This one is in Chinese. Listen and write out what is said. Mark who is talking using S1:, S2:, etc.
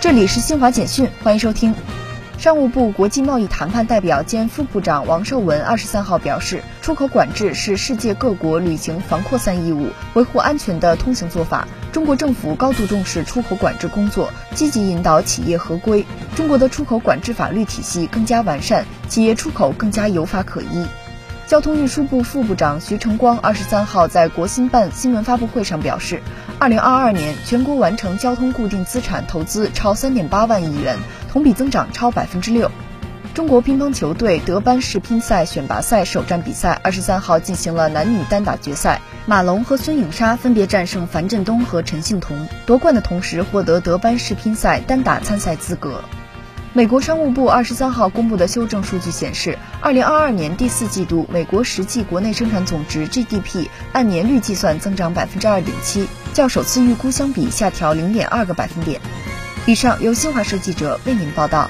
S1: 这里是新华简讯，欢迎收听。商务部国际贸易谈判代表兼副部长王受文二十三号表示，出口管制是世界各国履行防扩散义务、维护安全的通行做法。中国政府高度重视出口管制工作，积极引导企业合规。中国的出口管制法律体系更加完善，企业出口更加有法可依。交通运输部副部长徐成光二十三号在国新办新闻发布会上表示，二零二二年全国完成交通固定资产投资超三点八万亿元，同比增长超百分之六。中国乒乓球队德班世乒赛选拔赛首站比赛二十三号进行了男女单打决赛，马龙和孙颖莎分别战胜樊振东和陈幸同，夺冠的同时获得德班世乒赛单打参赛资格。美国商务部二十三号公布的修正数据显示，二零二二年第四季度美国实际国内生产总值 GDP 按年率计算增长百分之二点七，较首次预估相比下调零点二个百分点。以上由新华社记者为您报道。